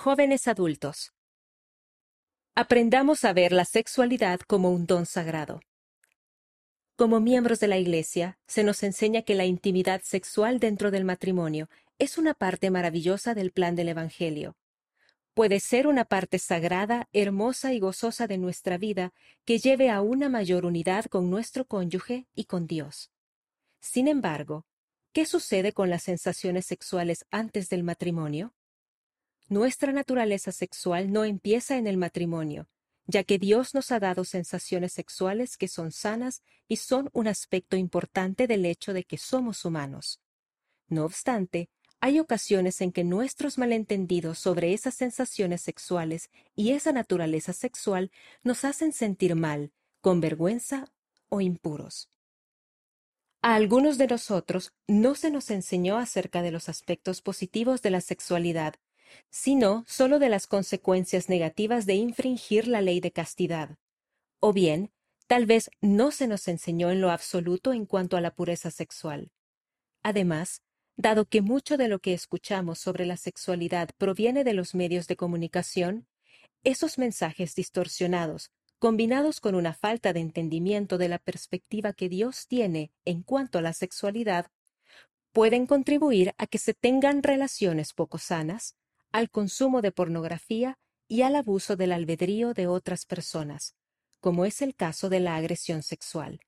Jóvenes adultos. Aprendamos a ver la sexualidad como un don sagrado. Como miembros de la Iglesia, se nos enseña que la intimidad sexual dentro del matrimonio es una parte maravillosa del plan del Evangelio. Puede ser una parte sagrada, hermosa y gozosa de nuestra vida que lleve a una mayor unidad con nuestro cónyuge y con Dios. Sin embargo, ¿qué sucede con las sensaciones sexuales antes del matrimonio? Nuestra naturaleza sexual no empieza en el matrimonio, ya que Dios nos ha dado sensaciones sexuales que son sanas y son un aspecto importante del hecho de que somos humanos. No obstante, hay ocasiones en que nuestros malentendidos sobre esas sensaciones sexuales y esa naturaleza sexual nos hacen sentir mal, con vergüenza o impuros. A algunos de nosotros no se nos enseñó acerca de los aspectos positivos de la sexualidad, sino sólo de las consecuencias negativas de infringir la ley de castidad. O bien, tal vez no se nos enseñó en lo absoluto en cuanto a la pureza sexual. Además, dado que mucho de lo que escuchamos sobre la sexualidad proviene de los medios de comunicación, esos mensajes distorsionados, combinados con una falta de entendimiento de la perspectiva que Dios tiene en cuanto a la sexualidad, pueden contribuir a que se tengan relaciones poco sanas, al consumo de pornografía y al abuso del albedrío de otras personas, como es el caso de la agresión sexual.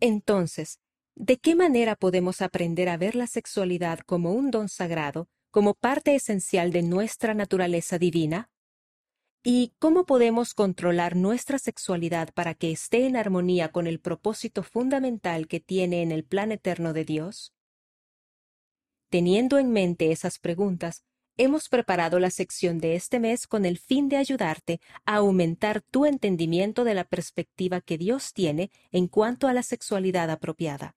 Entonces, ¿de qué manera podemos aprender a ver la sexualidad como un don sagrado, como parte esencial de nuestra naturaleza divina? ¿Y cómo podemos controlar nuestra sexualidad para que esté en armonía con el propósito fundamental que tiene en el plan eterno de Dios? Teniendo en mente esas preguntas, hemos preparado la sección de este mes con el fin de ayudarte a aumentar tu entendimiento de la perspectiva que Dios tiene en cuanto a la sexualidad apropiada.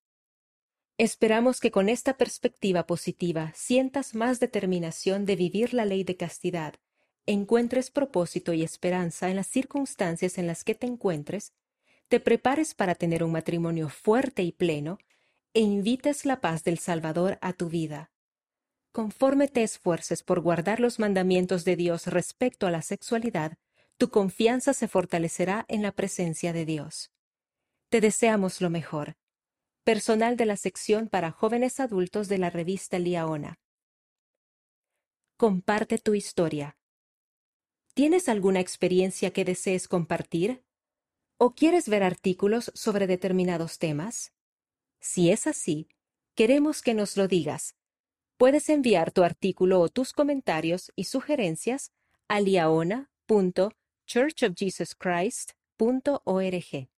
Esperamos que con esta perspectiva positiva sientas más determinación de vivir la ley de castidad, encuentres propósito y esperanza en las circunstancias en las que te encuentres, te prepares para tener un matrimonio fuerte y pleno, e invites la paz del Salvador a tu vida conforme te esfuerces por guardar los mandamientos de Dios respecto a la sexualidad, tu confianza se fortalecerá en la presencia de Dios. Te deseamos lo mejor. Personal de la sección para jóvenes adultos de la revista Liaona. Comparte tu historia. ¿Tienes alguna experiencia que desees compartir? ¿O quieres ver artículos sobre determinados temas? Si es así, queremos que nos lo digas Puedes enviar tu artículo o tus comentarios y sugerencias a liaona.churchofjesuschrist.org.